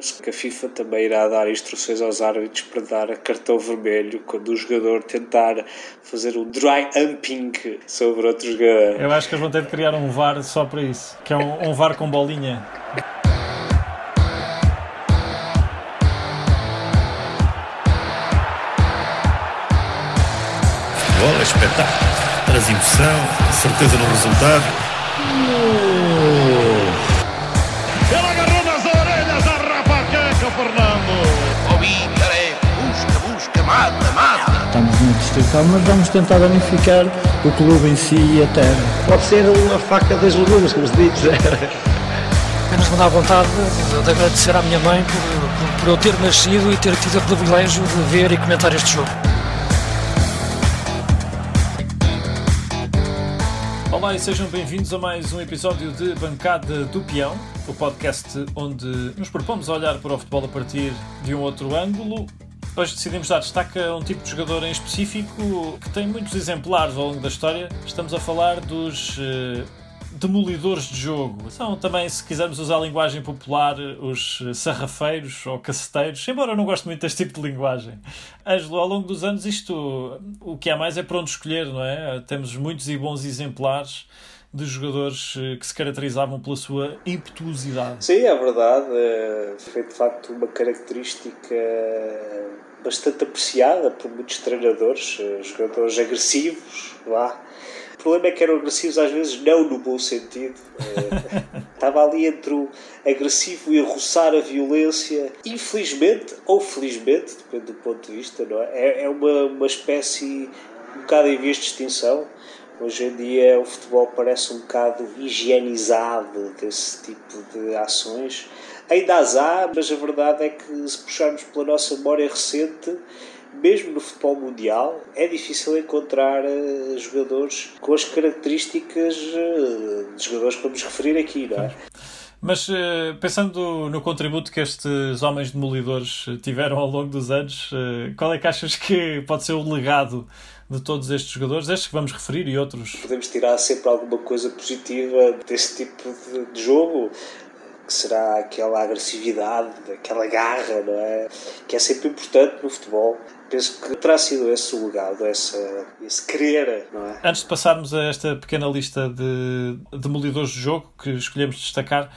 Penso que a FIFA também irá dar instruções aos árbitros para dar cartão vermelho quando o jogador tentar fazer um dry humping sobre outro jogador. Eu acho que eles vão ter de criar um VAR só para isso, que é um, um VAR com bolinha. Bola, espetáculo, traz emoção, certeza no resultado. Distrital, mas vamos tentar unificar o clube em si e a terra. Pode ser uma faca das legumes, como se diz. Apenas me dá vontade de, de agradecer à minha mãe por, por, por eu ter nascido e ter tido o privilégio de ver e comentar este jogo. Olá e sejam bem-vindos a mais um episódio de Bancada do Peão, o podcast onde nos propomos a olhar para o futebol a partir de um outro ângulo. Hoje decidimos dar destaque a um tipo de jogador em específico que tem muitos exemplares ao longo da história. Estamos a falar dos eh, demolidores de jogo. São também, se quisermos usar a linguagem popular, os sarrafeiros ou caceteiros, embora eu não goste muito deste tipo de linguagem. Ângelo, ao longo dos anos, isto o que há mais é para onde escolher, não é? Temos muitos e bons exemplares de jogadores eh, que se caracterizavam pela sua impetuosidade. Sim, é verdade. Eh, Foi de facto uma característica bastante apreciada por muitos treinadores, eh, jogadores agressivos, lá. O problema é que eram agressivos às vezes não no bom sentido. Estava ali entre o agressivo e roçar a violência. Infelizmente, ou felizmente, depende do ponto de vista, não é? É- É uma, uma espécie um bocado em vias de extinção. Hoje em dia o futebol parece um bocado higienizado desse tipo de ações. Ainda as há, mas a verdade é que se puxarmos pela nossa memória recente, mesmo no futebol mundial, é difícil encontrar eh, jogadores com as características eh, de jogadores que vamos referir aqui, não é? Mas eh, pensando no contributo que estes homens demolidores tiveram ao longo dos anos, qual é que achas que pode ser o legado de todos estes jogadores, estes que vamos referir e outros? Podemos tirar sempre alguma coisa positiva desse tipo de, de jogo, que será aquela agressividade, aquela garra, não é? Que é sempre importante no futebol. Penso que terá sido esse o legado, essa, esse querer, não é? Antes de passarmos a esta pequena lista de demolidores de jogo que escolhemos destacar,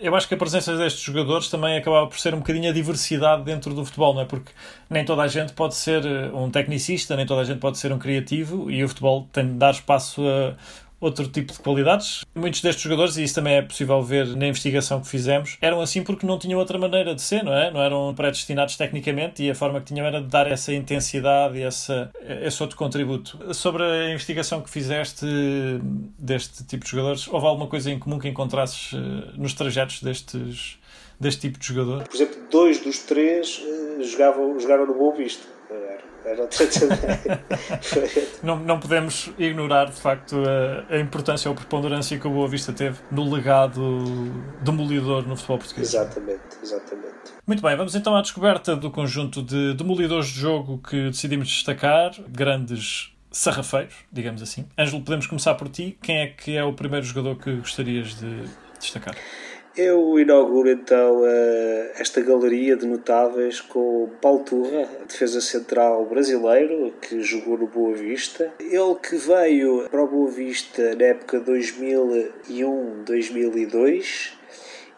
eu acho que a presença destes jogadores também acabava por ser um bocadinho a diversidade dentro do futebol, não é? Porque nem toda a gente pode ser eh, um tecnicista, nem toda a gente pode ser um criativo e o futebol tem de dar espaço a outro tipo de qualidades. Muitos destes jogadores, e isso também é possível ver na investigação que fizemos, eram assim porque não tinham outra maneira de ser, não é? Não eram predestinados tecnicamente e a forma que tinham era de dar essa intensidade e essa, esse outro contributo. Sobre a investigação que fizeste deste tipo de jogadores, houve alguma coisa em comum que encontrasses eh, nos trajetos destes, deste tipo de jogador? Por exemplo, dois dos três eh, jogavam, jogaram no Boa Vista. Era outra- Não, não podemos ignorar, de facto, a, a importância ou a preponderância que o Boa Vista teve no legado demolidor no futebol português. exatamente, exatamente. Muito bem, vamos então à descoberta do conjunto de demolidores de jogo que decidimos destacar, grandes sarrafeiros, digamos assim. Ângelo, podemos começar por ti. Quem é que é o primeiro jogador que gostarias de destacar? Eu inauguro então eh, esta galeria de notáveis com o Paulo Turra, defesa central brasileiro, que jogou no Boa Vista. Ele que veio para o Boa Vista na época 2001-2002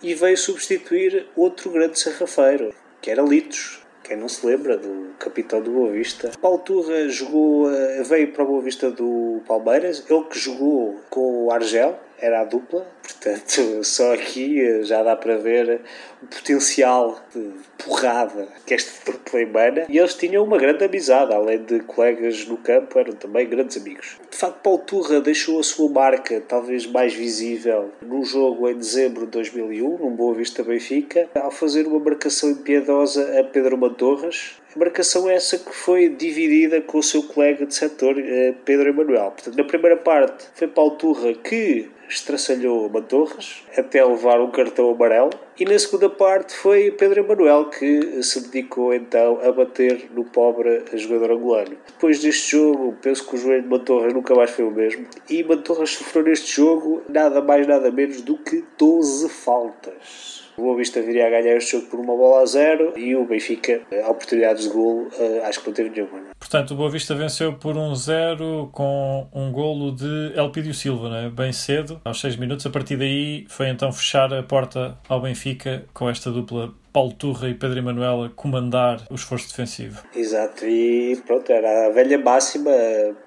e veio substituir outro grande sarrafeiro, que era Litos. Quem não se lembra do capitão do Boa Vista. Paulo Turra jogou, eh, veio para o Boa Vista do Palmeiras, ele que jogou com o Argel, era a dupla, portanto, só aqui eh, já dá para ver o potencial de porrada que esta dupla emana. E eles tinham uma grande amizade, além de colegas no campo, eram também grandes amigos. De facto, Paulo Turra deixou a sua marca talvez mais visível no jogo em dezembro de 2001, num Boa Vista Benfica, ao fazer uma marcação impiedosa a Pedro Mantorras, a marcação é essa que foi dividida com o seu colega de setor, eh, Pedro Emanuel. Portanto, na primeira parte foi Paulo Turra que estraçalhou Mantorras até levar um cartão amarelo e na segunda parte foi Pedro Emanuel que se dedicou então a bater no pobre jogador angolano. Depois deste jogo, penso que o joelho de Mantorras nunca mais foi o mesmo e Mantorras sofreu neste jogo nada mais nada menos do que 12 faltas. O Boa Vista viria a ganhar este jogo por uma bola a zero e o Benfica, a oportunidades de golo, acho que não teve nenhuma. Não? Portanto, o Boa Vista venceu por um zero com um golo de Elpidio Silva, né? bem cedo, aos 6 minutos. A partir daí foi então fechar a porta ao Benfica com esta dupla Paulo Turra e Pedro Emanuel a comandar o esforço defensivo. Exato, e pronto, era a velha máxima: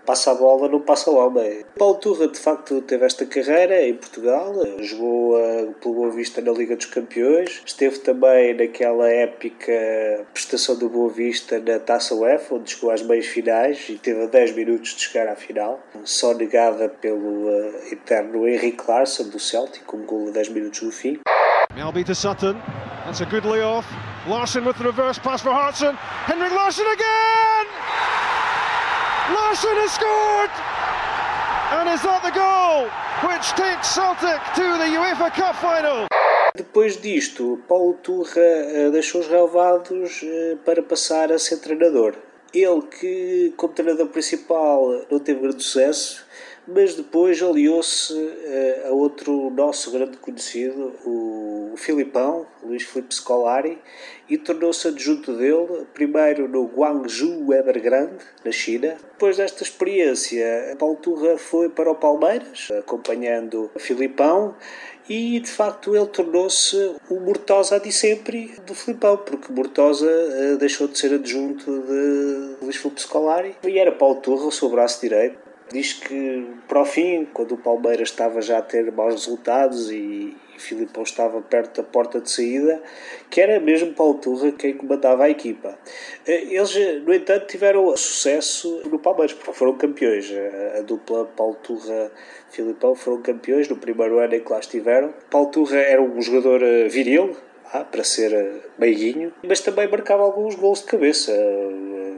passa a bola, não passa o homem. Paulo Turra, de facto, teve esta carreira em Portugal, jogou uh, pelo Boa Vista na Liga dos Campeões, esteve também naquela épica prestação do Boa Vista na Taça UEFA, onde chegou às meias finais e teve a 10 minutos de chegar à final, só negada pelo uh, eterno Henrique Larsson do Celtic, com um gol a 10 minutos no fim. Melby to Sutton. That's a good layoff. Larson with the reverse pass for Hartson. Henrik Larsson again! Larsson has scored! And is that the goal which takes Celtic to the UEFA Cup final? Depois disto, Paulo Turra deixou os relevados para passar a ser treinador. Ele que, como treinador principal, não teve grande sucesso, mas depois aliou-se a outro nosso grande conhecido, o Filipão, Luís Filipe Scolari, e tornou-se adjunto dele, primeiro no Guangzhou Evergrande, na China. Depois desta experiência, Paulo Turra foi para o Palmeiras, acompanhando o Filipão, e de facto ele tornou-se o Mortosa de sempre do Filipão, porque Mortosa uh, deixou de ser adjunto de Luís Filipe Scolari e era Paulo Turra o seu braço direito. Diz que para o fim, quando o Palmeiras estava já a ter maus resultados e, e Filipão estava perto da porta de saída, que era mesmo Paulo Turra quem comandava a equipa. Eles, no entanto, tiveram sucesso no Palmeiras, porque foram campeões. A dupla Paulo Turra-Filipão foram campeões no primeiro ano em que lá estiveram. Paulo Turra era um jogador viril, ah, para ser meiguinho, mas também marcava alguns gols de cabeça.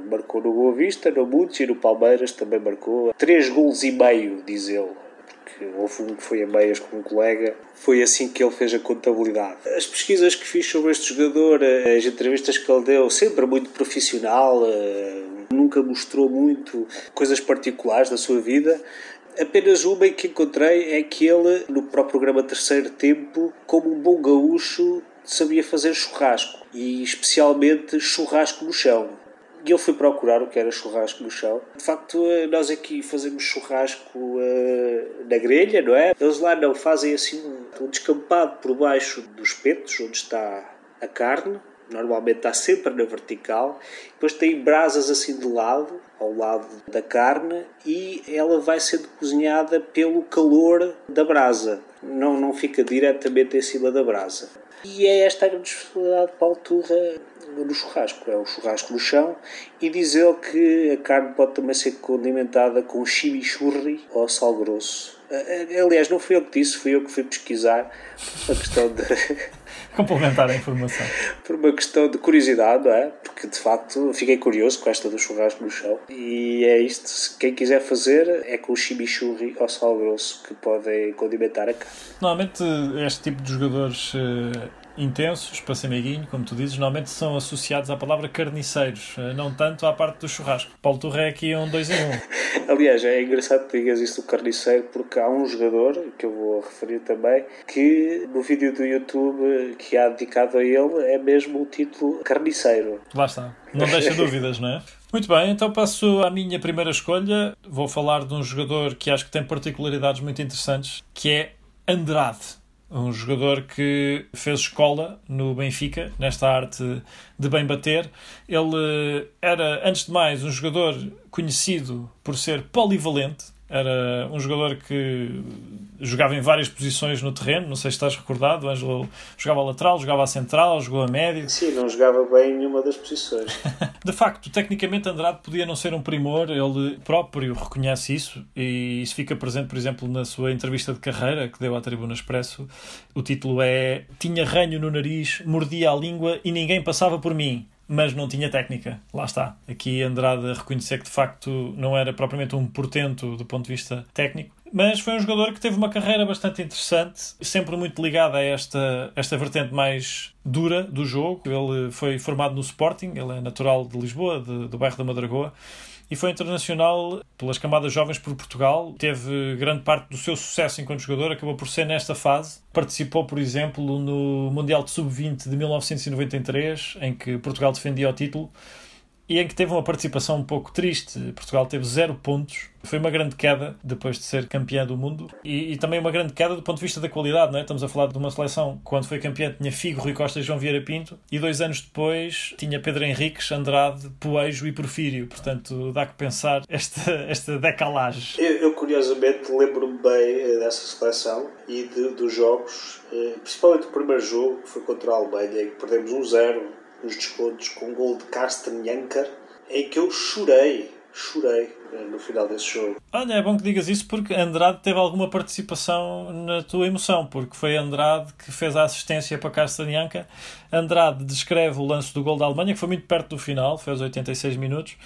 Marcou no Boa Vista, no Mudes e no Palmeiras também marcou. Três gols e meio, diz ele porque houve um que foi a meias com um colega. Foi assim que ele fez a contabilidade. As pesquisas que fiz sobre este jogador, as entrevistas que ele deu, sempre muito profissional, nunca mostrou muito coisas particulares da sua vida. Apenas uma que encontrei é que ele, no próprio programa Terceiro Tempo, como um bom gaúcho, sabia fazer churrasco e especialmente churrasco no chão. E eu fui procurar o que era churrasco no chão. De facto, nós aqui fazemos churrasco uh, na grelha, não é? Eles lá não fazem assim um, um descampado por baixo dos petos, onde está a carne. Normalmente está sempre na vertical. Depois tem brasas assim de lado, ao lado da carne, e ela vai sendo cozinhada pelo calor da brasa. Não, não fica diretamente em cima da brasa. E é esta a grande especialidade de Paulo Turra no churrasco, é o churrasco no chão, e diz ele que a carne pode também ser condimentada com chimichurri ou sal grosso. Aliás, não fui eu que disse, fui eu que fui pesquisar a questão de. Complementar a informação. Por uma questão de curiosidade, não é? Porque de facto fiquei curioso com esta do churrasco no chão. E é isto, quem quiser fazer é com o chimichurri ou sal grosso que podem condimentar a carne. Normalmente este tipo de jogadores intensos, para ser meiguinho, como tu dizes, normalmente são associados à palavra carniceiros, não tanto à parte do churrasco. Paulo Torre é aqui um dois em um. Aliás, é engraçado que digas isso do carniceiro, porque há um jogador, que eu vou referir também, que no vídeo do YouTube que há dedicado a ele é mesmo o título carniceiro. Lá está. Não deixa dúvidas, não é? Muito bem, então passo à minha primeira escolha. Vou falar de um jogador que acho que tem particularidades muito interessantes, que é Andrade um jogador que fez escola no Benfica, nesta arte de bem bater. Ele era, antes de mais, um jogador conhecido por ser polivalente. Era um jogador que jogava em várias posições no terreno, não sei se estás recordado. O Ângelo jogava a lateral, jogava a central, jogou a médio. Sim, não jogava bem em nenhuma das posições. de facto, tecnicamente, Andrade podia não ser um primor, ele próprio reconhece isso e isso fica presente, por exemplo, na sua entrevista de carreira que deu à Tribuna Expresso. O título é Tinha ranho no nariz, mordia a língua e ninguém passava por mim mas não tinha técnica. Lá está. Aqui Andrade a reconhecer que de facto não era propriamente um portento do ponto de vista técnico. Mas foi um jogador que teve uma carreira bastante interessante, sempre muito ligado a esta, esta vertente mais dura do jogo. Ele foi formado no Sporting, ele é natural de Lisboa, de, do bairro da Madragoa, e foi internacional pelas camadas jovens por Portugal. Teve grande parte do seu sucesso enquanto jogador, acabou por ser nesta fase. Participou, por exemplo, no Mundial de Sub-20 de 1993, em que Portugal defendia o título e em que teve uma participação um pouco triste. Portugal teve zero pontos. Foi uma grande queda depois de ser campeã do mundo e, e, também uma grande queda do ponto de vista da qualidade. Não é? Estamos a falar de uma seleção quando foi campeã tinha Figo, Rui Costa e João Vieira Pinto e dois anos depois tinha Pedro Henriques, Andrade, Poejo e Porfírio. Portanto, dá que pensar esta, esta decalagem. Eu, eu curiosamente lembro-me bem eh, dessa seleção e de, dos jogos, eh, principalmente o primeiro jogo que foi contra a Alemanha, em que perdemos um zero nos descontos com um gol de Kastenjanker em que eu chorei, chorei eh, no final desse jogo. Olha, é bom que digas isso porque Andrade teve alguma participação na tua emoção, porque foi Andrade que fez a assistência para Kastenjanker. Andrade descreve o lance do gol da Alemanha, que foi muito perto do final, fez 86 minutos,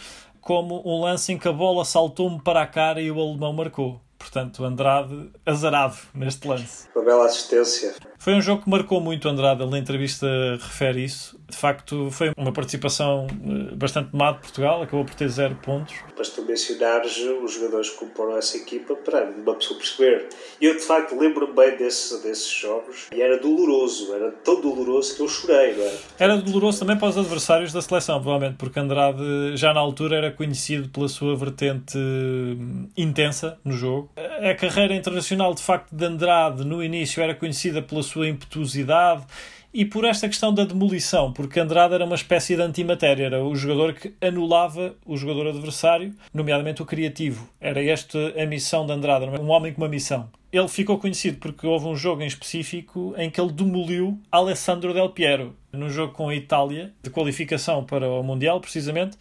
como um lance em que a bola saltou-me para a cara e o alemão marcou. Portanto, Andrade azarado neste lance. Uma bela assistência. Foi um jogo que marcou muito Andrade, ele na entrevista refere isso. De facto, foi uma participação eh, bastante má de Portugal, acabou por ter zero pontos. Mas tu mencionares os jogadores que comporam essa equipa, para uma pessoa perceber. Eu, de facto, lembro-me bem desse, desses jogos e era doloroso, era tão doloroso que eu chorei, não era? Era doloroso também para os adversários da seleção, provavelmente, porque Andrade já na altura era conhecido pela sua vertente hum, intensa no jogo. A carreira internacional, de facto, de Andrade no início era conhecida pela sua impetuosidade e por esta questão da demolição, porque Andrade era uma espécie de antimatéria, era o jogador que anulava o jogador adversário, nomeadamente o criativo. Era esta a missão de Andrade, um homem com uma missão. Ele ficou conhecido porque houve um jogo em específico em que ele demoliu Alessandro Del Piero, num jogo com a Itália, de qualificação para o Mundial, precisamente,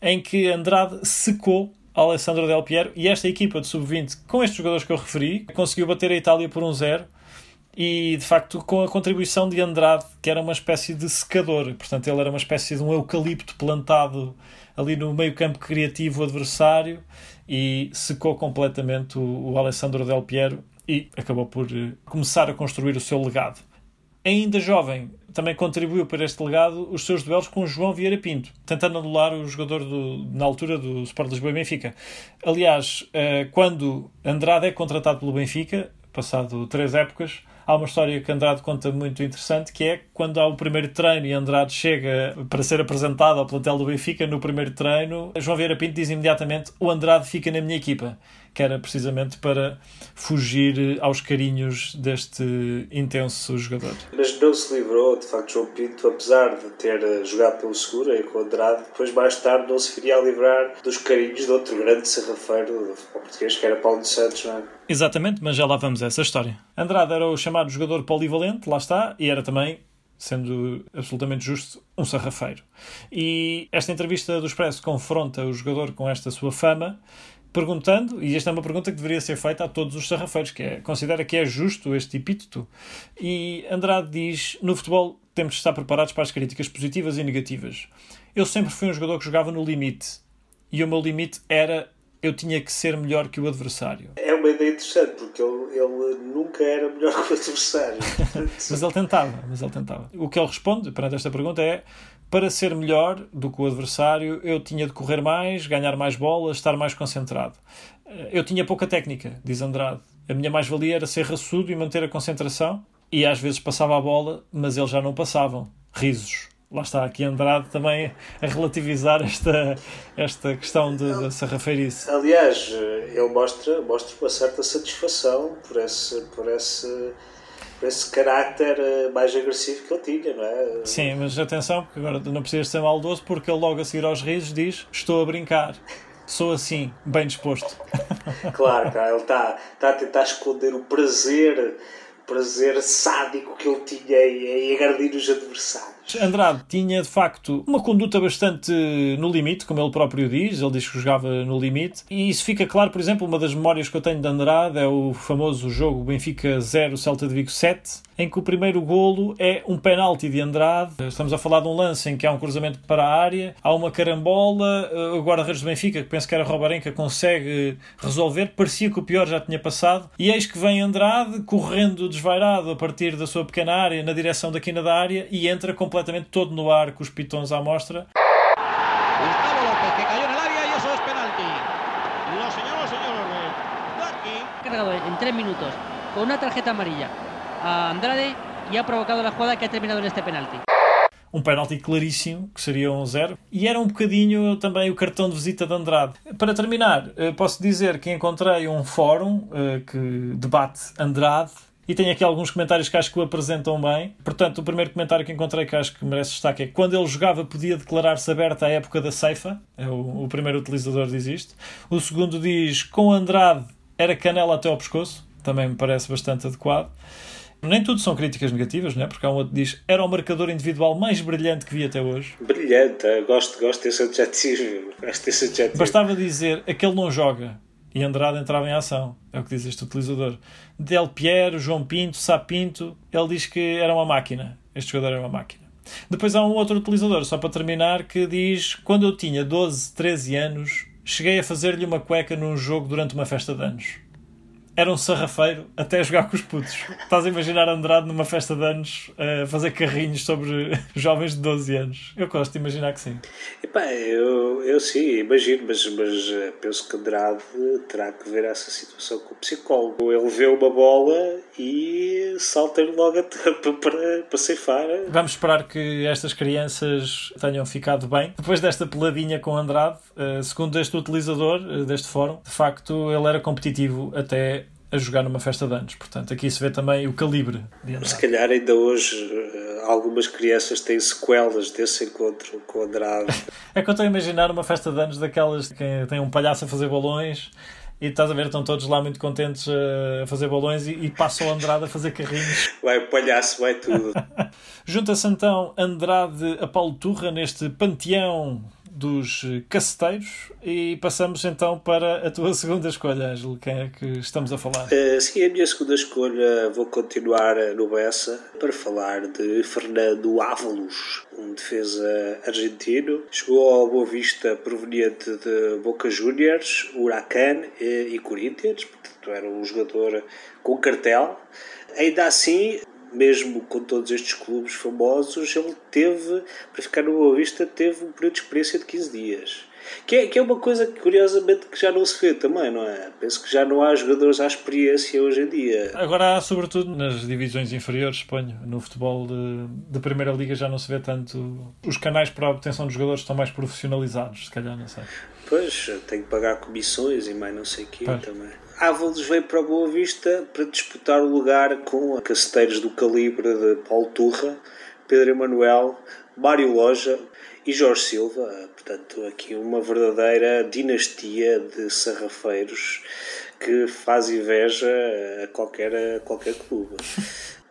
em que Andrade secou Alessandro Del Piero e esta equipa de sub-20, com estes jogadores que eu referi, conseguiu bater a Itália por um zero e de facto com a contribuição de Andrade, que era uma espécie de secador, portanto ele era uma espécie de um eucalipto plantado ali no meio campo criativo adversário e secou completamente o, o Alessandro Del Piero e acabou por eh, começar a construir o seu legado. Ainda jovem, também contribuiu para este legado os seus duelos com João Vieira Pinto, tentando anular o jogador do, na altura do Sport Lisboa e Benfica. Aliás, eh, quando Andrade é contratado pelo Benfica, passado três épocas, há uma história que Andrade conta muito interessante, que é quando há o primeiro treino e Andrade chega para ser apresentado ao plantel do Benfica no primeiro treino, João Vieira Pinto diz imediatamente o Andrade fica na minha equipa que era precisamente para fugir aos carinhos deste intenso jogador. Mas não se livrou, de facto, João Pinto, apesar de ter eh, jogado pelo Segura e com o Andrade, depois mais tarde não se viria a livrar dos carinhos de outro grande serrafeiro do futebol português, que era Paulo dos Santos, não é? Exatamente, mas já lá vamos a essa história. Andrade era o chamado jogador polivalente, lá está, e era também sendo absolutamente justo, um sarrafeiro. E esta entrevista do Expresso confronta o jogador com esta sua fama perguntando, e esta é uma pergunta que deveria ser feita a todos os sarrafeiros, que é, considera que é justo este epíteto? E Andrade diz, no futebol temos de estar preparados para as críticas positivas e negativas. Eu sempre fui um jogador que jogava no limite, e o meu limite era eu tinha que ser melhor que o adversário. É uma ideia interessante, porque ele, ele nunca era melhor que o adversário. mas ele tentava, mas ele tentava. O que ele responde perante esta pergunta é para ser melhor do que o adversário, eu tinha de correr mais, ganhar mais bolas, estar mais concentrado. Eh, eu tinha pouca técnica, diz Andrade. A minha mais-valia era ser raçudo e manter a concentração, e às vezes passava a bola, mas eles já não passavam. Risos. Lá está aqui Andrade também a relativizar esta, esta questão da sarrafeirice. Aliás, eh, ele mostra, mostra uma certa satisfação por esse, por esse esse carácter eh, mais agressivo que ele tinha, não é? Sim, mas atenção, porque agora não precisas ser maldoso, porque ele logo a seguir aos risos diz: Estou a brincar. Sou assim, bem disposto. Claro, cara, ele está, está a tentar esconder o prazer, prazer sádico que ele tinha em, em agredir os adversários. Andrade tinha de facto uma conduta bastante no limite, como ele próprio diz, ele diz que jogava no limite, e isso fica claro, por exemplo, uma das memórias que eu tenho de Andrade é o famoso jogo Benfica 0, Celta de Vigo 7, em que o primeiro golo é um penalti de Andrade. Estamos a falar de um lance em que há um cruzamento para a área, há uma carambola, eh, o guarda-redes do Benfica, que penso que era Robarenca, consegue resolver, parecia que o pior já tinha passado, e eis que vem Andrade correndo desvairado a partir da sua pequena área, na direção da quina da área, e entra completamente completamente todo no ar, com os pitons à mostra. Gustavo López, que cayó en área y eso es penalti. Lo señaló el señor Orbe. Eh, Cargado en tres minutos com uma tarjeta amarilla a Andrade e ha provocado a jogada que ha terminado neste penalti. um penalti claríssimo, que seria um zero, e era um bocadinho também o cartão de visita de Andrade. Para terminar, eh, posso dizer que encontrei um fórum eh, que debate Andrade e tenho aqui alguns comentários que acho que o apresentam bem. Portanto, o primeiro comentário que encontrei que acho que merece destaque é quando ele jogava podia declarar-se aberto à época da ceifa. É o, o primeiro utilizador diz isto. O segundo diz com Andrade era canela até ao pescoço. Também me parece bastante adequado. Nem tudo são críticas negativas, não é? Porque há um outro que diz era o marcador individual mais brilhante que vi até hoje. Brilhante, gosto, gosto desse adjetivo. Gosto desse adjetivo. Bastava dizer aquele não joga e Andrade entrava em ação. É o que diz este utilizador. Del Piero, João Pinto, Sapinto, ele diz que era uma máquina. Este jogador era uma máquina. Depois há um outro utilizador, só para terminar, que diz: Quando eu tinha 12, 13 anos, cheguei a fazer-lhe uma cueca num jogo durante uma festa de anos era um sarrafeiro até jogar com os putos. Estás a imaginar Andrade numa festa de anos a fazer carrinhos sobre jovens de 12 anos? Eu gosto de imaginar que sim. Epá, eu, eu sim, imagino, mas, mas eh, penso que Andrade terá que ver essa situação com o psicólogo. Ele vê uma bola e salta-lhe logo a tampa para, para ceifar. Vamos esperar que estas crianças tenham ficado bem. Depois desta peladinha com Andrade, eh, segundo este utilizador eh, deste fórum, de facto ele era competitivo até a jogar numa festa de anos. Portanto, aqui se vê também o calibre. Se calhar ainda hoje eh, algumas crianças têm sequelas desse encontro com Andrade. é que eu estou a imaginar uma festa de anos daquelas que tem um palhaço a fazer balões e estás a ver, estão todos lá muito contentes a fazer balões e, e passa o Andrade a fazer carrinhos. Vai palhaço, vai tudo. Junta-se então Andrade a Paulo Turra neste panteão dos caceteiros e passamos então para a tua segunda escolha, Ângelo. Quem é que estamos a falar? Uh, sim, a minha segunda escolha vou continuar no Bessa para falar de Fernando Ávalos, um defesa argentino. Chegou ao Boa Vista proveniente de Boca Juniors, Huracan e, e Corinthians, portanto era um jogador com cartel. Ainda assim, mesmo com todos estes clubes famosos, ele teve, para ficar no Boa Vista, teve um período de experiência de 15 dias. Que é, que é uma coisa que, curiosamente, que já não se vê também, não é? Penso que já não há jogadores à experiência hoje em dia. Agora há, sobretudo, nas divisões inferiores, suponho. No futebol de, de Primeira Liga já não se vê tanto. Os canais para a obtenção de jogadores estão mais profissionalizados, se calhar, não sei. Pois, tem que pagar comissões e mais não sei o quê também. Ávalos veio para Boa Vista para disputar o lugar com caceteiros do calibre de Paulo Turra, Pedro Emanuel, Mário Loja e Jorge Silva. Portanto, aqui uma verdadeira dinastia de sarrafeiros que faz inveja a qualquer, a qualquer clube.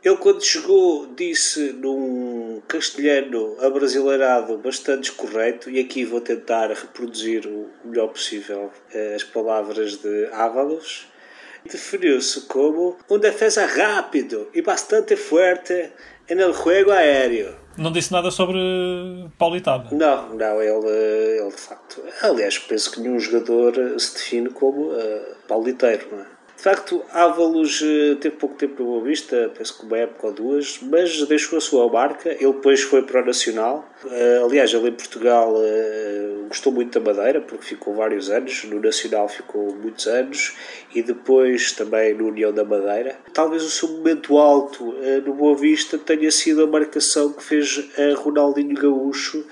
Ele, quando chegou, disse num castelhano abrasileirado bastante correto, e aqui vou tentar reproduzir o melhor possível eh, as palavras de Ávalos. Definiu-se como um defesa rápido e bastante forte no jogo aéreo. Não disse nada sobre Paulitado. Não, não, ele, ele de facto. Aliás, penso que nenhum jogador se define como uh, pauliteiro, não é? De facto, Ávalos eh, teve pouco tempo no Boa Vista, penso que uma época ou duas, mas deixou a sua marca. Ele depois foi para o Nacional. Uh, aliás, ele em Portugal uh, gostou muito da Madeira, porque ficou vários anos. No Nacional ficou muitos anos e depois também no União da Madeira. Talvez o seu momento alto no Boa Vista tenha sido a marcação que fez a Ronaldinho Gaúcho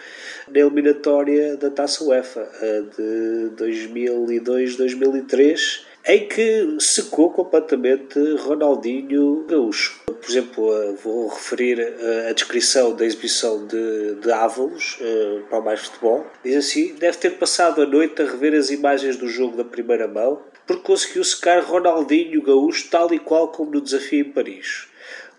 na eliminatória da Taça UEFA de 2002-2003 em que secou completamente Ronaldinho Gaúcho. Por exemplo, eh, vou referir eh, a descrição da exibição de, de Ávalos eh, para o Mais Futebol. Diz assim: deve ter passado a noite a rever as imagens do jogo da primeira mão, porque conseguiu secar Ronaldinho Gaúcho tal e qual como no desafio em Paris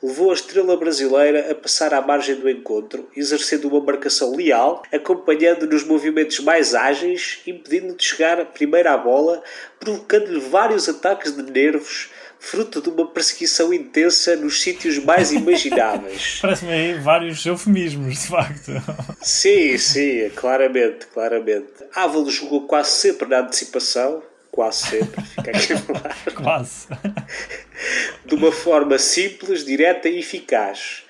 levou a estrela brasileira a passar à margem do encontro, exercendo uma marcação leal, acompanhando nos movimentos mais ágeis, impedindo de chegar primeiro à bola, provocando-lhe vários ataques de nervos, fruto de uma perseguição intensa nos sítios mais imagináveis. Parece-me aí vários eufemismos, de facto. Sim, sim, claramente, claramente. Ávalo jogou quase sempre na antecipação, quase sempre, fica aqui claro. quase. De uma forma simples, direta e eficaz.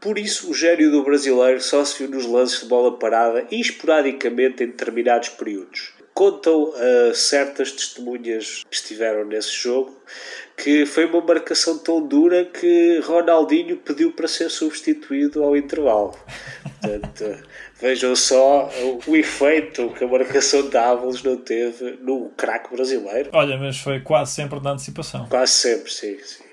Por isso, o gênio do brasileiro só se viu nos lances de bola parada e esporadicamente em determinados períodos. Contam uh, certas testemunhas que estiveram nesse jogo que foi uma marcação tão dura que Ronaldinho pediu para ser substituído ao intervalo. Portanto, vejam só o, efeito que a marcação de Ávalos não teve no craque brasileiro. Olha, mas foi quase sempre na antecipação. Quase sempre, sim, sim.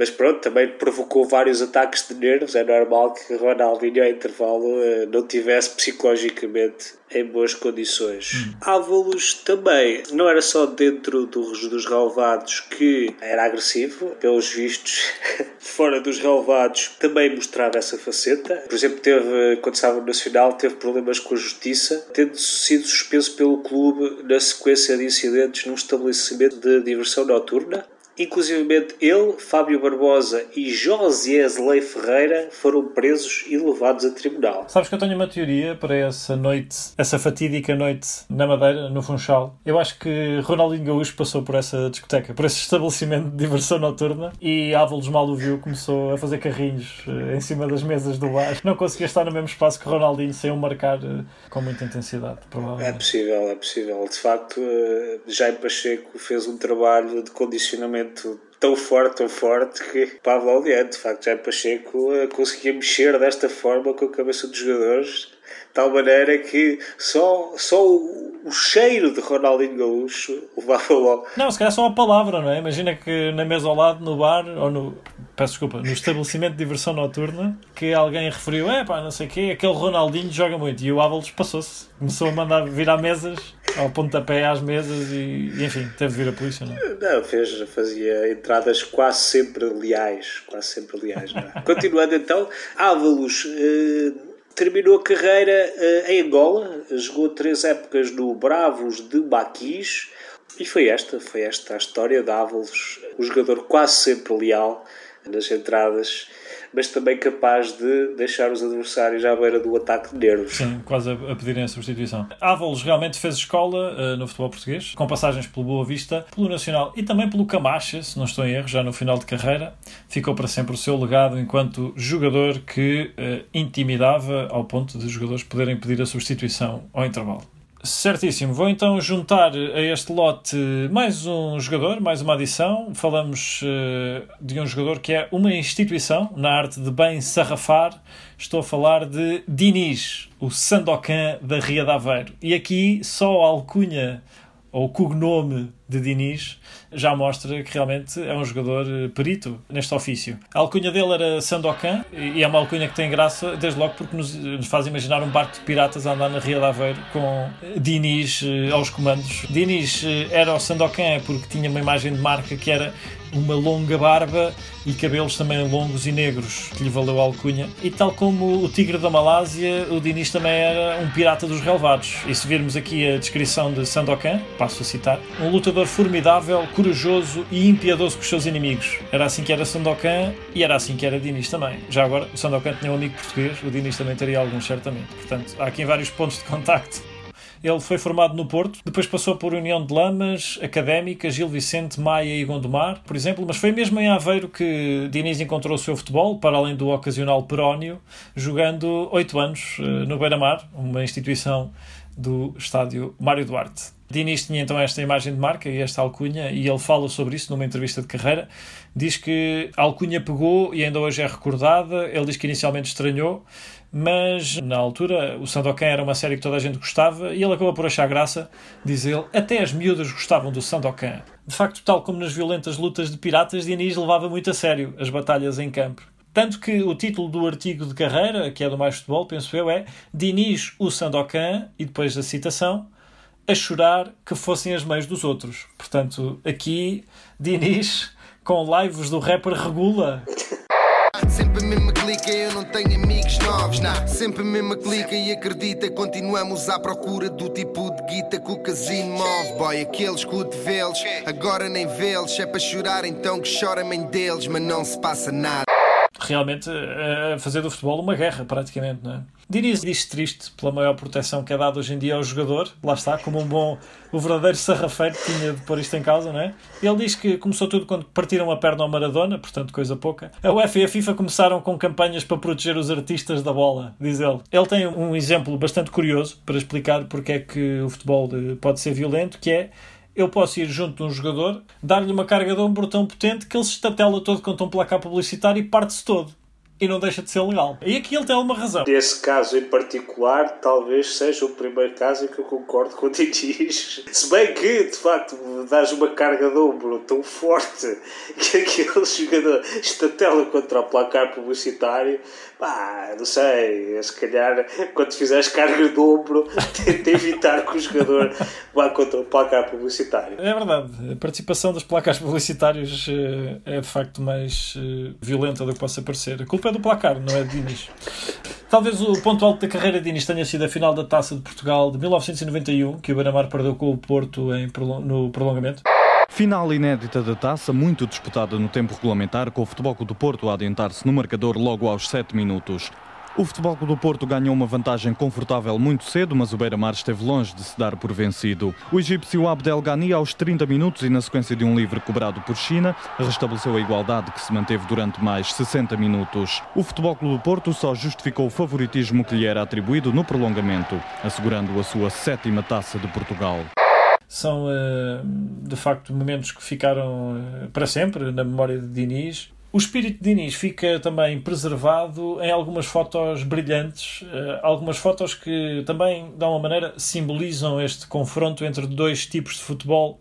Mas pronto, também provocou vários ataques de nervos. É normal que Ronaldinho, ao intervalo, eh, não tivesse psicologicamente em boas condições. Hum. Ávalos também não era só dentro dos, dos relevados que era agressivo, pelos vistos, fora dos relevados também mostrava essa faceta. Por exemplo, teve, quando estava no Nacional, teve problemas com a justiça, tendo sido suspenso pelo clube na sequência de incidentes num estabelecimento de diversão noturna. Inclusive ele, Fábio Barbosa e José Azelei Ferreira foram presos e levados a tribunal. Sabes que eu tenho uma teoria para essa noite, essa fatídica noite na Madeira, no Funchal. Eu acho que Ronaldinho Gaúcho passou por essa discoteca, por esse estabelecimento de diversão noturna e Ávalos mal o viu, começou a fazer carrinhos eh, em cima das mesas do bar. Não conseguia estar no mesmo espaço que Ronaldinho sem o marcar eh, com muita intensidade, provavelmente. É possível, é possível. De facto, eh, Jaime Pacheco fez um trabalho de condicionamento tão forte, tão forte que Pablo Aldiante, de facto, já Pacheco eh, conseguia mexer desta forma com a cabeça dos jogadores, de tal maneira que só, só o, o cheiro de Ronaldinho Gaúcho levava logo. Não, se calhar só a palavra, não é? Imagina que na mesa ao lado, no bar, ou no. Peço desculpa, no estabelecimento de diversão noturna, que alguém referiu, é pá, não sei o quê, aquele Ronaldinho joga muito. E o Ávalos passou-se, começou a mandar virar mesas ao pontapé às mesas e, e, enfim, teve de vir a polícia, não é? Não, fez, fazia entradas quase sempre leais, quase sempre leais, é? Continuando então, Ávalos eh, terminou a carreira eh, em Angola, jogou três épocas no Bravos de Maquis e foi esta, foi esta a história de Ávalos, um jogador quase sempre leal nas entradas mas também capaz de deixar os adversários à beira do ataque de nervos. Sim, quase a, a pedirem a substituição. Ávolos realmente fez escola uh, no futebol português, com passagens pelo Boa Vista, pelo Nacional e também pelo Camacha, se não estou em erro, já no final de carreira. Ficou para sempre o seu legado enquanto jogador que uh, intimidava ao ponto de jogadores poderem pedir a substituição ao intervalo. Certíssimo. Vou então juntar a este lote mais um jogador, mais uma adição. Falamos uh, de um jogador que é uma instituição na arte de bem sarrafar. Estou a falar de Diniz, o Sandokan da Ria de Aveiro. E aqui só a alcunha ou cognome de Diniz já mostra que realmente é um jogador eh, perito neste ofício. A alcunha dele era Sandokan e é uma alcunha que tem graça, desde logo porque nos, nos faz imaginar um barco de piratas a andar na Ria de Aveiro com Diniz eh, aos comandos. Diniz eh, era o Sandokan porque tinha uma imagem de marca que era uma longa barba e cabelos também longos e negros, que lhe valeu a alcunha. E tal como o Tigre da Malásia, o Diniz também era um pirata dos relevados. E se virmos aqui a descrição de Sandokan, passo a citar, um lutador formidável, corajoso e impiedoso com os seus inimigos. Era assim que era Sandokan e era assim que era Diniz também. Já agora, o Sandokan tinha um amigo português, o Diniz também teria alguns, certamente. Portanto, há aqui vários pontos de contacto. Ele foi formado no Porto, depois passou por União de Lamas, Académica, Gil Vicente, Maia e Gondomar, por exemplo, mas foi mesmo em Aveiro que Diniz encontrou o seu futebol, para além do ocasional perónio, jogando oito anos eh, no Beira-Mar, uma instituição do estádio Mário Duarte. Diniz tinha então esta imagem de marca e esta alcunha, e ele fala sobre isso numa entrevista de carreira. Diz que a alcunha pegou e ainda hoje é recordada. Ele diz que inicialmente estranhou, mas na altura o Sandokan era uma série que toda a gente gostava e ele acabou por achar graça, diz ele, até as miúdas gostavam do Sandokan. De facto, tal como nas violentas lutas de piratas, Diniz levava muito a sério as batalhas em campo. Tanto que o título do artigo de carreira, que é do Mais Futebol, penso eu, é Diniz, o Sandokan, e depois a citação, a chorar que fossem as mães dos outros. Portanto, aqui, Diniz, com lives do rapper Regula. Sempre a mesma clica, eu não tenho amigos novos, nah. Sempre a mesma clica e acredita, continuamos à procura do tipo de guita que o casino move. Boy, aqueles vê-los, agora nem vê-los. É para chorar, então que chora mãe deles, mas não se passa nada realmente a fazer do futebol uma guerra, praticamente, não é? Diz triste pela maior proteção que é dada hoje em dia ao jogador, lá está, como um bom, o verdadeiro sarrafeiro tinha de pôr isto em causa, não é? Ele diz que começou tudo quando partiram a perna ao Maradona, portanto coisa pouca. A UEFA e a FIFA começaram com campanhas para proteger os artistas da bola, diz ele. Ele tem um exemplo bastante curioso para explicar porque é que o futebol eh, pode ser violento, que é eu posso ir junto de um jogador, dar-lhe uma carga de ombro tão potente que ele se estatela todo contra um placar publicitário e parte-se todo e não deixa de ser legal. E aqui ele tem alguma razão. Nesse caso em particular, talvez seja o primeiro caso em que eu concordo com o Diniz. Se bem que, de facto, dás uma carga de ombro tão forte que aquele jogador estatela contra o placar publicitário, pá, não sei, se calhar quando fizeres carga de ombro, tenta evitar que o jogador vá contra o placar publicitário. É verdade, a participação dos placares publicitários eh, é de facto mais eh, violenta do que possa parecer. A culpa é do placar, não é de Diniz. Talvez o ponto alto da carreira de Diniz tenha sido a final da Taça de Portugal de 1991, que o Beira-Mar perdeu com o Porto em, no prolongamento. Final inédita da taça, muito disputada no tempo regulamentar, com o Futebol Clube do Porto a adiantar-se no marcador logo aos 7 minutos. O Futebol Clube do Porto ganhou uma vantagem confortável muito cedo, mas o Beira-Mar esteve longe de se dar por vencido. O egípcio Abdel Ghani, aos 30 minutos e na sequência de um livre cobrado por China, restabeleceu a igualdade que se manteve durante mais 60 minutos. O Futebol Clube do Porto só justificou o favoritismo que lhe era atribuído no prolongamento, assegurando a sua sétima taça de Portugal são de facto momentos que ficaram para sempre na memória de Diniz. O espírito de Diniz fica também preservado em algumas fotos brilhantes, eh, algumas fotos que também, de alguma maneira, simbolizam este confronto entre dois tipos de futebol.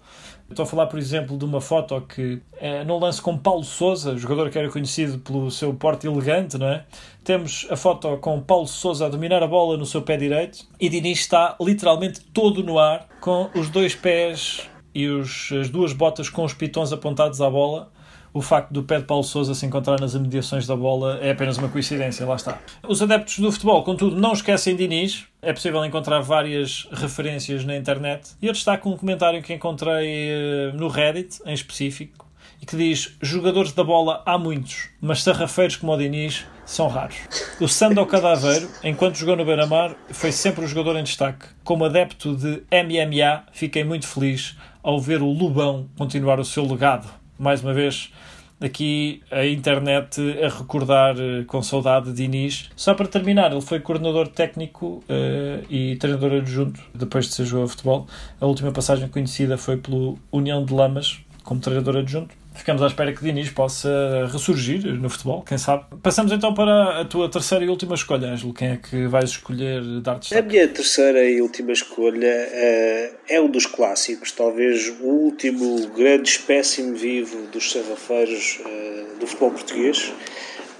Estou a falar, por exemplo, de uma foto que é no lance com Paulo Sousa, jogador que era conhecido pelo seu porte elegante, não é? Temos a foto com Paulo Sousa a dominar a bola no seu pé direito e Diniz está literalmente todo no ar, com os dois pés e os, as duas botas com os pitões apontados à bola o facto do pé de Paulo Sousa se encontrar nas imediações da bola é apenas uma coincidência, lá está. Os adeptos do futebol, contudo, não esquecem Diniz. É possível encontrar várias referências na internet. E eu destaco um comentário que encontrei eh, no Reddit, em específico, e que diz: Jogadores da bola há muitos, mas sarrafeiros como o Diniz são raros. O Sando Cadaveiro, enquanto jogou no Beira-Mar, foi sempre o jogador em destaque. Como adepto de MMA, fiquei muito feliz ao ver o Lubão continuar o seu legado mais uma vez, aqui a internet a recordar uh, com saudade de Inês. Só para terminar, ele foi coordenador técnico uh, e treinador adjunto depois de ser jogador de futebol. A última passagem conhecida foi pelo União de Lamas como treinador adjunto ficamos à espera que Diniz possa ressurgir no futebol, quem sabe. Passamos então para a tua terceira e última escolha, Ângelo. Quem é que vais escolher dar destaque? A minha terceira e última escolha uh, é um dos clássicos, talvez o último grande espécime vivo dos sarrafeiros uh, do futebol português.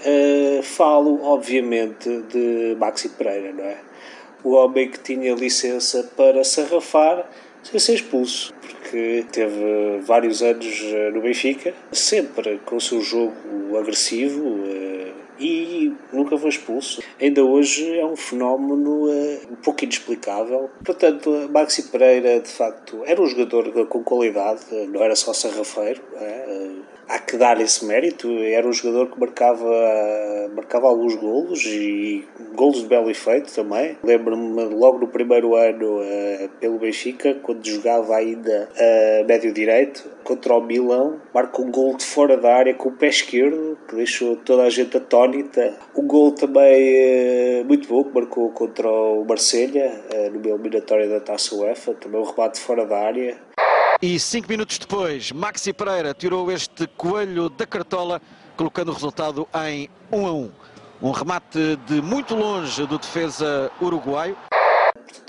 Uh, falo, obviamente, de Maxi Pereira, não é? O homem que tinha licença para sarrafar sem ser expulso que teve vários anos eh, no Benfica, sempre com o seu jogo agressivo eh, e nunca foi expulso. Ainda hoje é um fenómeno eh, um pouco inexplicável. Portanto, Maxi Pereira, de facto, era um jogador com qualidade, não era só sarrafeiro há que dar esse mérito. Era um jogador que marcava, marcava alguns golos e golos de belo efeito também. Lembro-me logo no primeiro ano uh, pelo Benfica, quando jogava ainda uh, médio direito, contra o Milão, marca um gol de fora da área com o pé esquerdo, que deixou toda a gente atónita. Um gol também uh, muito bom que marcou contra o Marselha uh, numa eliminatória da Taça UEFA, também um rebate fora da área. E cinco minutos depois, Maxi Pereira tirou este coelho da cartola, colocando o resultado em 1 a 1. Um remate de muito longe do defesa uruguaio.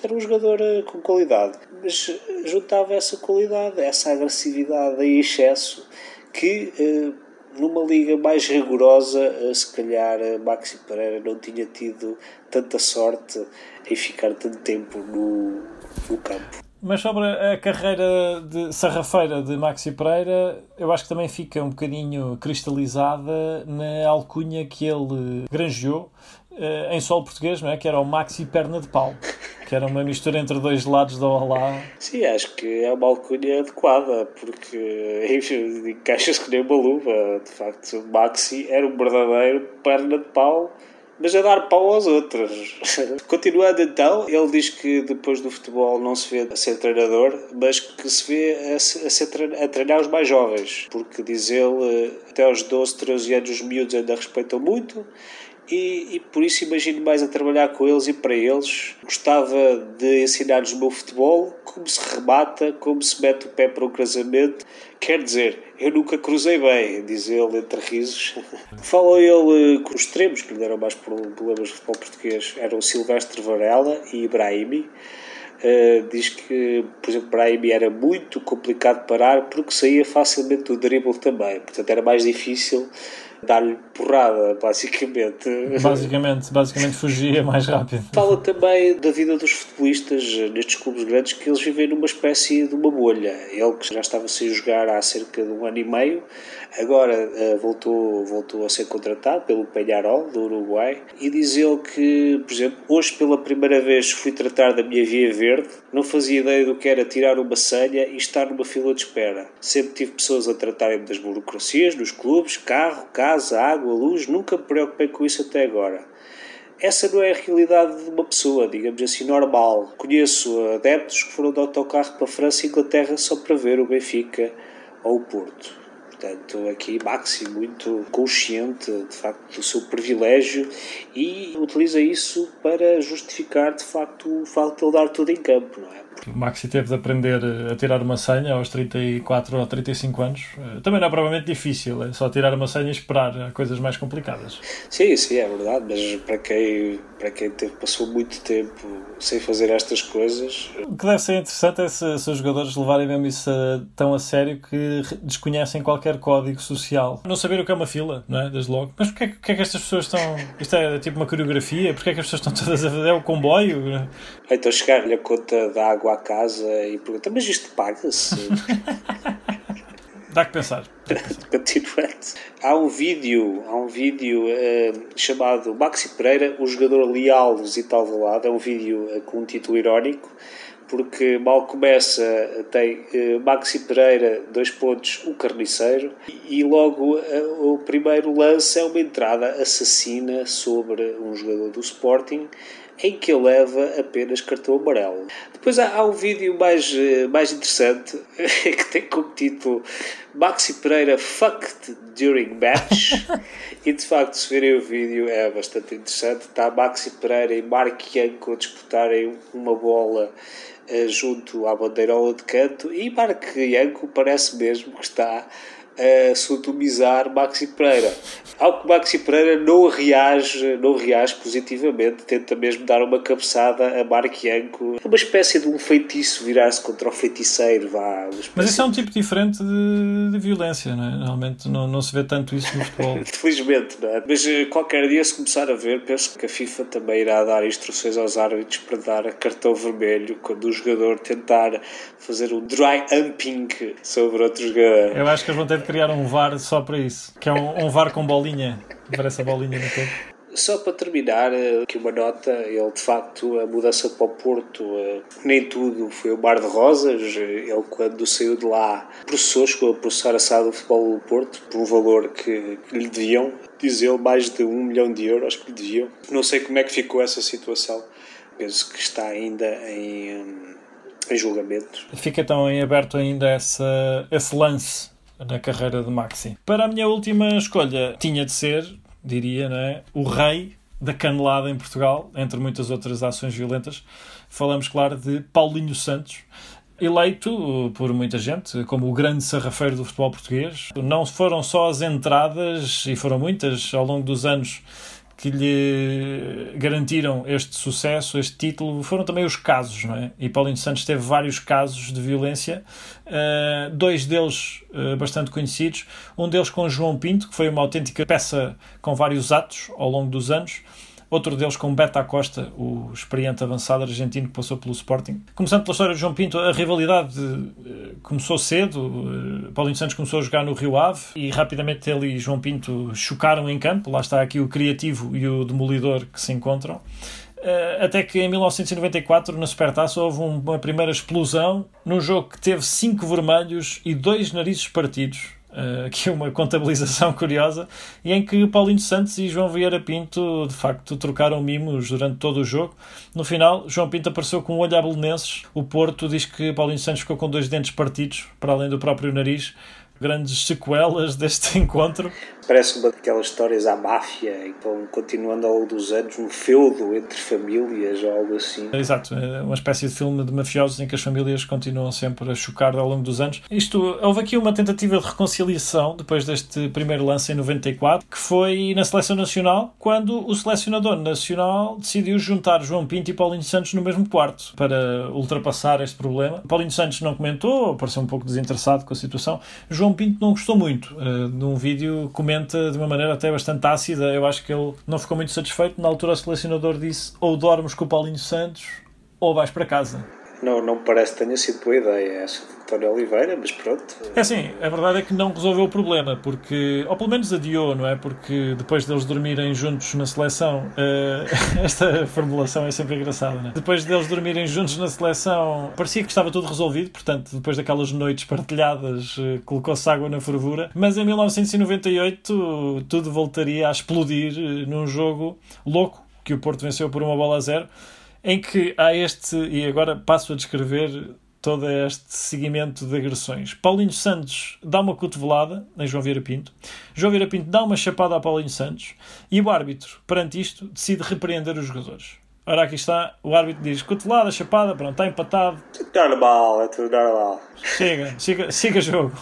Era um jogador eh, com qualidade, mas juntava essa qualidade, essa agressividade em excesso que eh, numa liga mais rigorosa, eh, se calhar Maxi Pereira não tinha tido tanta sorte em ficar tanto tempo no, no campo. Mas sobre a carreira de sarrafeira de Maxi Pereira, eu acho que também fica um bocadinho cristalizada na alcunha que ele granjeou eh, em solo português, não é? que era o Maxi Perna de Pau, que era uma mistura entre dois lados da Olá. Sim, acho que é uma alcunha adequada, porque encaixa-se que nem uma luva. De facto, Maxi era um verdadeiro perna de pau mas a dar pau aos outros. Continuando então, ele diz que depois do futebol não se vê a ser treinador, mas que se vê a, a, ser, a treinar os mais jovens, porque diz ele, até aos 12, 13 anos os miúdos ainda respeitam muito e, e, por isso imagino mais a trabalhar com eles e para eles. Gostava de ensinar-lhes o meu futebol, como se remata, como se mete o pé para o casamento. Quer dizer, eu nunca cruzei bem, diz ele entre risos. Fala ele que os extremos que lhe deram mais problemas de futebol português eram Silvestre Varela e Ibrahimi. Uh, diz que, por exemplo, Brahimi era muito complicado de parar porque saía facilmente do dribble também, portanto era mais difícil dar-lhe porrada, basicamente. Basicamente, basicamente fugia mais rápido. Fala também da vida dos futebolistas nestes clubes grandes que eles vivem numa espécie de uma bolha. Ele que já estava sem jogar há cerca de um ano e meio, agora uh, voltou, voltou a ser contratado pelo Penharol do Uruguai e diz ele que, por exemplo, hoje pela primeira vez fui tratar da minha via verde, não fazia ideia do que era tirar uma senha e estar numa fila de espera. Sempre tive pessoas a tratarem-me das burocracias, nos clubes, carro, casa, água, luz, nunca me preocupei com isso até agora essa não é a realidade de uma pessoa, digamos assim, normal. Conheço adeptos que foram de autocarro para a França e Inglaterra só para ver o Benfica ou o Porto. Portanto, aqui Maxi muito consciente de facto do seu privilégio e utiliza isso para justificar de facto o facto de ele dar tudo em campo, não é? O Maxi teve de aprender a tirar uma senha aos 34 ou 35 anos. Eh, também não é provavelmente difícil, é só tirar uma senha e esperar coisas mais complicadas. Sim, sim, é verdade, mas para quem, para quem teve, passou muito tempo sem fazer estas coisas. O que deve ser interessante é se, se os jogadores levarem mesmo isso tão a sério que desconhecem qualquer código social. Não saber o que é uma fila, não é? Desde logo. Mas porquê, porquê é que estas pessoas estão. Isto é tipo uma coreografia? Porquê é que as pessoas estão todas a fazer? É o comboio? Então chegar-lhe a conta da água à casa e pergunta: Mas isto paga-se? Dá que pensar. Continuando. Há um vídeo, há um vídeo uh, chamado Maxi Pereira, o jogador leal do Zital Valado. É um vídeo uh, com um título irónico, porque mal começa tem uh, Maxi Pereira, dois pontos, o carniceiro, e logo o primeiro lance é uma entrada assassina sobre um jogador do Sporting em que ele leva apenas cartão amarelo. Depois há, há um vídeo mais, eh, mais interessante que tem como título Maxi Pereira fucked during match e de facto se verem o vídeo é bastante interessante. Está Maxi Pereira e Mark Yanko a disputarem uma bola junto à bandeirola de canto e Mark Yanko parece mesmo que está a sodomizar Maxi Pereira. Ao que Maxi Pereira não reage, não reage positivamente, tenta mesmo dar uma cabeçada a Mark Yanko. É uma espécie de um feitiço virar-se contra o feiticeiro. Vá, Mas isso é um tipo diferente de, de violência, não é? Normalmente não, não se vê tanto isso no futebol. Felizmente, não é? Mas eh, qualquer dia, se começar a ver, penso que a FIFA também irá dar instruções aos árbitros para dar cartão vermelho quando o jogador tentar fazer um dry humping sobre outro jogador. Eu acho que eles vão ter de criar um VAR só para isso, que é um, um VAR com bolinha, parece a bolinha no topo. Só para terminar, eh, aqui uma nota, ele de facto, a mudança para o Porto, eh, nem tudo foi o mar de rosas, ele quando saiu de lá processou, chegou a processar a SAD do futebol do Porto por um valor que, que lhe deviam, diz ele, mais de um milhão de euros que lhe deviam. Não sei como é que ficou essa situação, penso que está ainda em, em julgamento. Fica então em aberto ainda essa, esse lance na carreira de Maxi. Para a minha última escolha, tinha de ser, diria, né, o rei da canelada em Portugal, entre muitas outras ações violentas. Falamos, claro, de Paulinho Santos, eleito por muita gente como o grande sarrafeiro do futebol português. Não foram só as entradas, e foram muitas ao longo dos anos, que lhe garantiram este sucesso, este título, foram também os casos, não é? E Paulinho Santos teve vários casos de violência, uh, dois deles uh, bastante conhecidos, um deles com João Pinto, que foi uma autêntica peça com vários atos ao longo dos anos, Outro deles com Beto Acosta, o experiente avançado argentino que passou pelo Sporting. Começando pela história de João Pinto, a rivalidade uh, começou cedo. Uh, Paulinho Santos começou a jogar no Rio Ave e rapidamente ele e João Pinto chocaram em campo. Lá está aqui o criativo e o demolidor que se encontram. Uh, até que em 1994, na Supertaça, houve uma primeira explosão num jogo que teve cinco vermelhos e dois narizes partidos uh, aqui uma contabilização curiosa, e em que Paulinho Santos e João Vieira Pinto de facto trocaram mimos durante todo o jogo. No final, João Pinto apareceu com um olho a belenenses. O Porto diz que Paulinho Santos ficou com dois dentes partidos, para além do próprio nariz grandes sequelas deste encontro. Parece uma daquelas histórias à máfia, então continuando ao longo dos anos, um feudo entre famílias ou algo assim. Exato, é uma espécie de filme de mafiosos em que as famílias continuam sempre a chocar ao longo dos anos. Isto, houve aqui uma tentativa de reconciliação depois deste primeiro lance em 94, que foi na seleção nacional, quando o selecionador nacional decidiu juntar João Pinto e Paulinho Santos no mesmo quarto para ultrapassar este problema. Paulinho Santos não comentou, pareceu um pouco desinteressado com a situação. João Pinto não gostou muito. Uh, num vídeo comenta de uma maneira até bastante ácida. Eu acho que ele não ficou muito satisfeito. Na altura, o selecionador disse: ou dormes com o Paulinho Santos ou vais para casa. Não, não parece que tenha sido boa ideia essa de António Oliveira, mas pronto. É assim, a verdade é que não resolveu o problema, porque, ou pelo menos adiou, não é? Porque depois deles dormirem juntos na seleção, uh, esta formulação é sempre engraçada, não é? Depois deles dormirem juntos na seleção, parecia que estava tudo resolvido, portanto, depois daquelas noites partilhadas, uh, colocou-se água na fervura, mas em 1998 tudo voltaria a explodir uh, num jogo louco que o Porto venceu por uma bola a zero em que há este, e agora passo a descrever todo este seguimento de agressões. Paulinho Santos dá uma cotovelada em João Vieira Pinto, João Vieira Pinto dá uma chapada a Paulinho Santos e o árbitro, perante isto, decide repreender os jogadores. Ora, aqui está, o árbitro diz cotovelada, chapada, pronto, está empatado. Normal, é tudo normal. Chega, siga, siga jogo.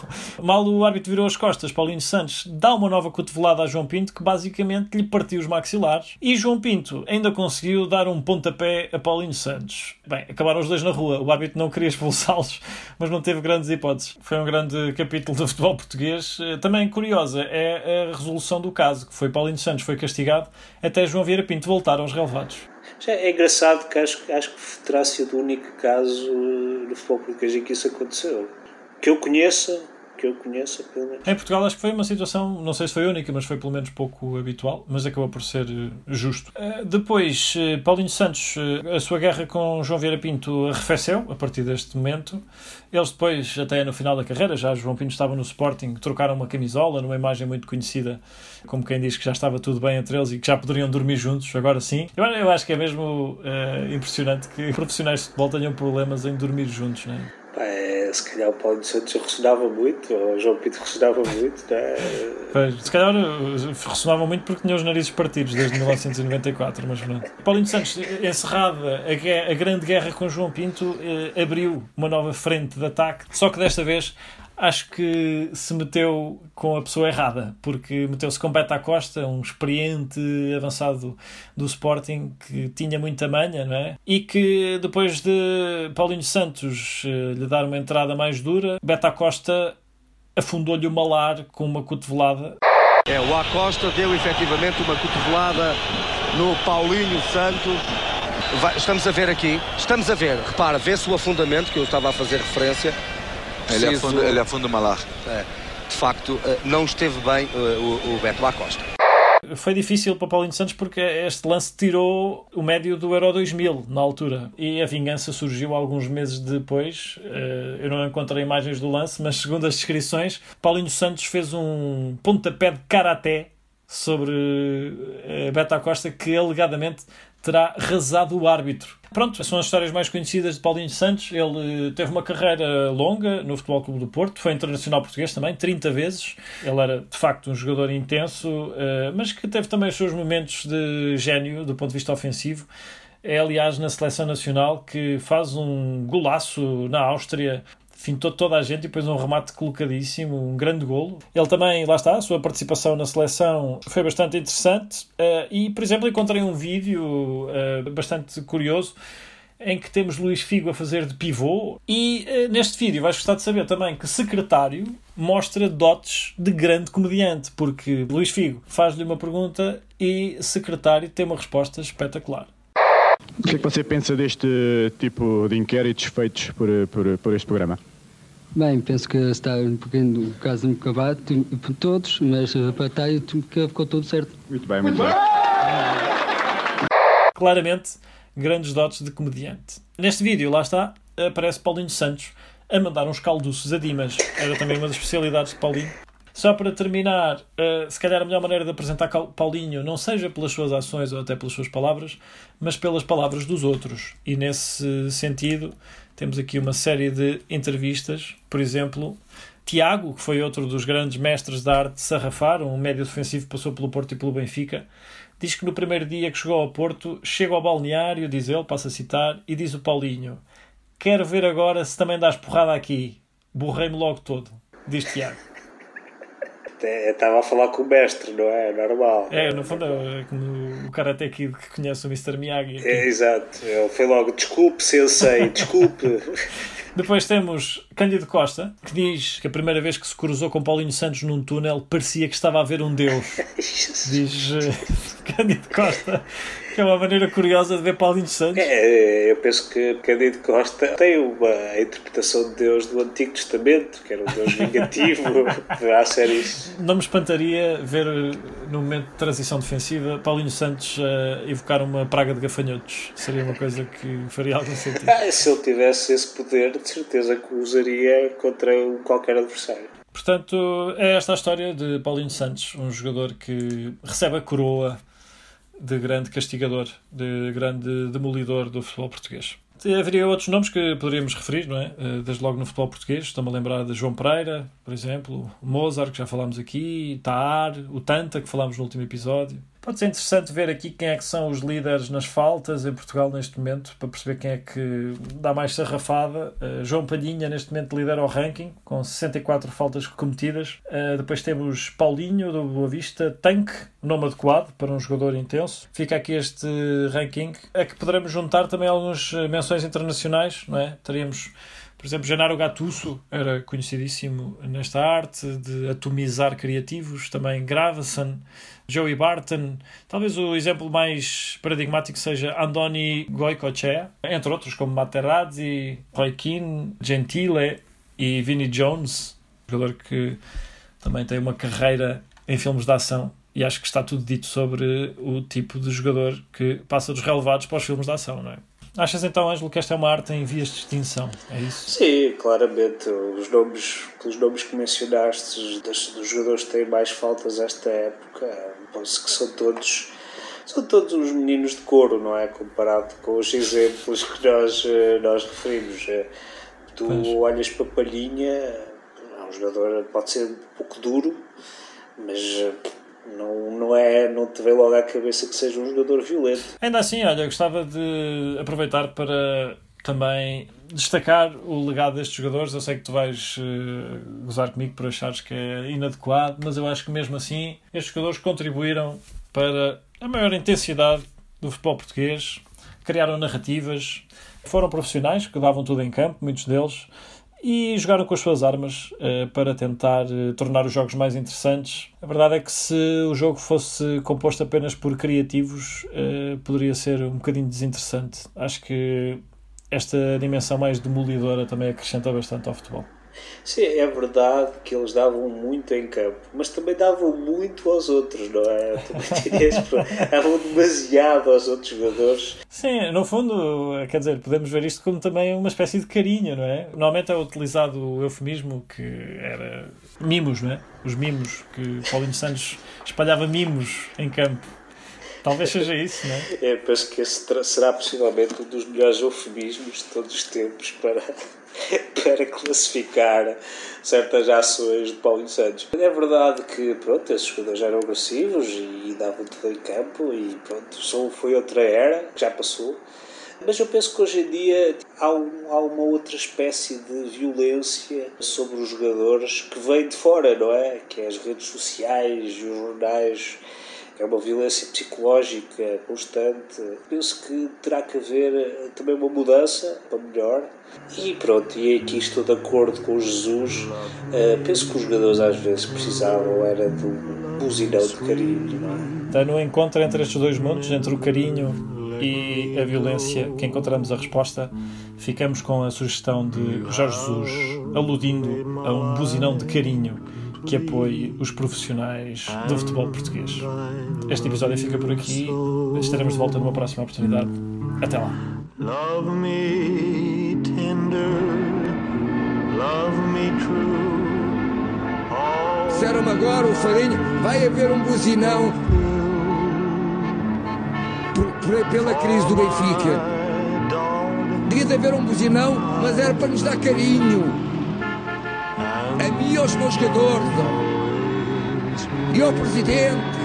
Mal o árbitro virou as costas, Paulinho Santos dá uma nova cotovelada a João Pinto que basicamente lhe partiu os maxilares e João Pinto ainda conseguiu dar um pontapé a Paulinho Santos. Bem, acabaram os dois na rua. O árbitro não queria expulsá-los, mas não teve grandes hipóteses. Foi um grande capítulo do futebol português. Eh, também curiosa é a resolução do caso, que foi Paulinho Santos foi castigado até João Vieira Pinto voltar aos relevados. É engraçado que acho, acho que terá sido o único caso no futebol português em que isso aconteceu. Que eu conheça, que eu conheça, pelo menos. Em Portugal acho que foi uma situação, não sei se foi única, mas foi pelo menos pouco habitual, mas acabou por ser eh, justo. Uh, depois, uh, Paulinho Santos, a sua guerra com João Vieira Pinto arrefeceu a partir deste momento. Eles depois, até no final da carreira, já João Pinto estava no Sporting, trocaram uma camisola numa imagem muito conhecida, como quem diz que já estava tudo bem entre eles e que já poderiam dormir juntos, agora sim. Eu, eu acho que é mesmo impressionante que profissionais de futebol tenham problemas em dormir juntos, não é? É, se calhar o Paulo Santos ressonava muito, ou o João Pinto ressonava muito, né? Pois, se calhar eh, ressonava muito porque tinha os narizes partidos desde 1994, mas não. Paulinho Santos, encerrada a, a grande guerra com João Pinto, eh, abriu uma nova frente de ataque, só que desta vez acho que se meteu com a pessoa errada, porque meteu-se com Beta Costa, um experiente avançado do Sporting que tinha muita manha, não é? E que depois de Paulinho Santos eh, lhe dar uma entrada mais dura, Beta Costa afundou-lhe o malar com uma cotovelada. É, o Acosta deu efetivamente uma cotovelada no Paulinho Santos. Vai, estamos a ver aqui, estamos a ver, repara, vê-se o afundamento que eu estava a fazer referência preciso... Ele afunda, ele afunda o malar. É, de facto, eh, não esteve bem eh, o, o Beto Acosta. Foi difícil para Paulinho Santos porque este lance tirou o médio do Euro 2000 na altura e a vingança surgiu alguns meses depois. Eh, eu não encontrei imagens do lance, mas segundo as descrições, Paulinho Santos fez um pontapé de karaté sobre Beto Acosta que alegadamente terá rasado o árbitro. Pronto, são as histórias mais conhecidas de Paulinho Santos. Ele eh, teve uma carreira longa no Futebol Clube do Porto, foi internacional português também, 30 vezes. Ele era, de facto, um jogador intenso, eh, mas que teve também os seus momentos de gênio do ponto de vista ofensivo. É, aliás, na seleção nacional que faz um golaço na Áustria fintou toda a gente e depois um remate colocadíssimo, um grande golo. Ele também, lá está, a sua participação na seleção foi bastante interessante uh, e, por exemplo, encontrei um vídeo uh, bastante curioso em que temos Luís Figo a fazer de pivô e uh, neste vídeo vais gostar de saber também que secretário mostra dotes de grande comediante, porque Luís Figo faz-lhe uma pergunta e secretário tem uma resposta espetacular. O que é que você pensa deste tipo de inquéritos feitos por, por, por este programa? Bem, penso que está um pouquinho o caso de acabado por todos, mas para estar ficou tudo certo. Muito bem, muito bem. Claramente, grandes dotes de comediante. Neste vídeo, lá está, aparece Paulinho Santos a mandar uns calduços a Dimas. Era também uma das especialidades de Paulinho. Só para terminar, uh, se calhar a melhor maneira de apresentar Paulinho não seja pelas suas ações ou até pelas suas palavras, mas pelas palavras dos outros. E nesse sentido, temos aqui uma série de entrevistas, por exemplo, Tiago, que foi outro dos grandes mestres da arte de sarrafar, um médio defensivo que passou pelo Porto e pelo Benfica, diz que no primeiro dia que chegou ao Porto, chega ao balneário, diz ele, passa a citar, e diz o Paulinho: Quero ver agora se também dás porrada aqui. Borrei-me logo todo, diz Tiago. Estava a falar com o mestre, não é? Normal. É, no fundo é como o Karate Kid que conhece o Mr. Miyagi. É, exato. Ele foi logo, desculpe, sensei, desculpe. Depois temos Cândido Costa, que diz que a primeira vez que se cruzou com Paulinho Santos num túnel parecia que estava a ver um Deus. diz uh, Cândido Costa que é uma maneira curiosa de ver Paulinho Santos. É, eu penso que Cândido Costa tem uma interpretação de Deus do Antigo Testamento, que era um Deus vingativo. Há séries. Não me espantaria ver no momento de transição defensiva Paulinho Santos uh, evocar uma praga de gafanhotos. Seria uma coisa que faria algum sentido. Ah, se ele tivesse esse poder, de certeza que o usaria contra qualquer adversário. Portanto, é esta a história de Paulinho Santos, um jogador que recebe a coroa de grande castigador, de grande demolidor do futebol português. Haveria outros nomes que poderíamos referir, não é? Eh, desde logo no futebol português. Estou-me a lembrar de João Pereira, por exemplo, Mozart, que já falámos aqui, Taar, o Tanta, que falámos no último episódio. Pode ser interessante ver aqui quem é que são os líderes nas faltas em Portugal neste momento, para perceber quem é que dá mais sarrafada. Uh, João Palhinha, neste momento, lidera o ranking, com 64 faltas cometidas. Uh, depois temos Paulinho, do Boa Vista, Tanque, nome adequado para um jogador intenso. Fica aqui este ranking, a que poderemos juntar também algumas menções internacionais, não é? Teríamos por exemplo, Genaro Gattuso era conhecidíssimo nesta arte de atomizar criativos, também Gravesen, Joey Barton. Talvez o exemplo mais paradigmático seja Andoni Goicoechea, entre outros como Materazzi, Roy Keane, Gentile e Vinnie Jones, jogador que também tem uma carreira em filmes de ação e acho que está tudo dito sobre o tipo de jogador que passa dos relevados para os filmes de ação, não é? Achas então, Ângelo, que esta é uma arte em vias de extinção? É isso? Sim, claramente. Os nomes, os nomes que mencionaste dos, dos jogadores que têm mais faltas esta época, penso que são todos são todos os meninos de couro, não é? Comparado com os exemplos que nós, eh, nós referimos. Eh, tu pois. olhas para Palhinha, é um jogador pode ser um pouco duro, mas eh, não, não, é, não te vem logo à cabeça que seja um jogador violento. Ainda assim, olha, gostava de aproveitar para também destacar o legado destes jogadores. Eu sei que tu vais uh, gozar comigo por achares que é inadequado, mas eu acho que mesmo assim estes jogadores contribuíram para a maior intensidade do futebol português, criaram narrativas, foram profissionais que davam tudo em campo, muitos deles, e jogaram com as suas armas uh, para tentar uh, tornar os jogos mais interessantes. A verdade é que se o jogo fosse composto apenas por criativos, uh, poderia ser um bocadinho desinteressante. Acho que esta dimensão mais demolidora também acrescenta bastante ao futebol. Sim, é verdade que eles davam muito em campo, mas também davam muito aos outros, não é? davam demasiado aos outros jogadores. Sim, no fundo, quer dizer, podemos ver isto como também uma espécie de carinho, não é? Normalmente é utilizado o eufemismo que era mimos, não é? Os mimos, que Paulinho Santos espalhava mimos em campo. Talvez seja isso, não é? é penso que esse será possivelmente um dos melhores eufemismos de todos os tempos para para classificar certas ações de Paulinho Santos. É verdade que pronto, esses jogadores eram agressivos e davam tudo em campo e pronto, foi outra era que já passou. Mas eu penso que hoje em dia há, um, há uma outra espécie de violência sobre os jogadores que vem de fora, não é? Que é as redes sociais e os jornais é uma violência psicológica constante. Penso que terá que haver eh, também uma mudança para melhor. E pronto, e aqui estou de acordo com Jesus. Uh, penso que os jogadores às vezes precisavam era de um buzinão de carinho. É? Está no encontro entre estes dois mundos, entre o carinho e a violência, que encontramos a resposta, ficamos com a sugestão de Jorge Jesus, aludindo a um buzinão de carinho que apoie os profissionais do futebol português. Este episódio fica por aqui. Estaremos de volta numa próxima oportunidade. Até lá. Love me tender, love me true. disseram-me agora, o Farinha, vai haver um buzinão pela crise do Benfica. Devia de haver um buzinão, mas era para nos dar carinho. A mim aos meus jogadores. ó. E ao presidente.